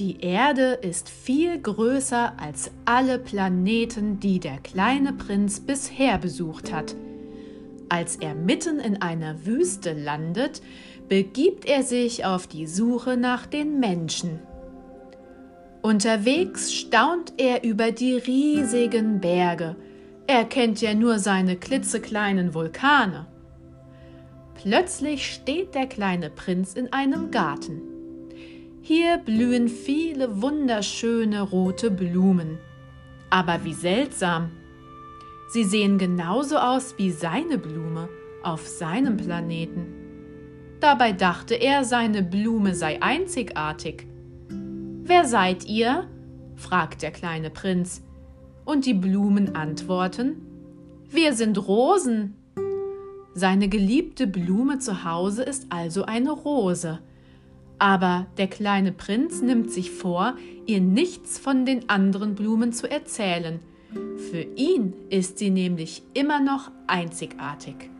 Die Erde ist viel größer als alle Planeten, die der kleine Prinz bisher besucht hat. Als er mitten in einer Wüste landet, begibt er sich auf die Suche nach den Menschen. Unterwegs staunt er über die riesigen Berge. Er kennt ja nur seine klitzekleinen Vulkane. Plötzlich steht der kleine Prinz in einem Garten. Hier blühen viele wunderschöne rote Blumen. Aber wie seltsam. Sie sehen genauso aus wie seine Blume auf seinem Planeten. Dabei dachte er, seine Blume sei einzigartig. Wer seid ihr? fragt der kleine Prinz. Und die Blumen antworten, wir sind Rosen. Seine geliebte Blume zu Hause ist also eine Rose. Aber der kleine Prinz nimmt sich vor, ihr nichts von den anderen Blumen zu erzählen. Für ihn ist sie nämlich immer noch einzigartig.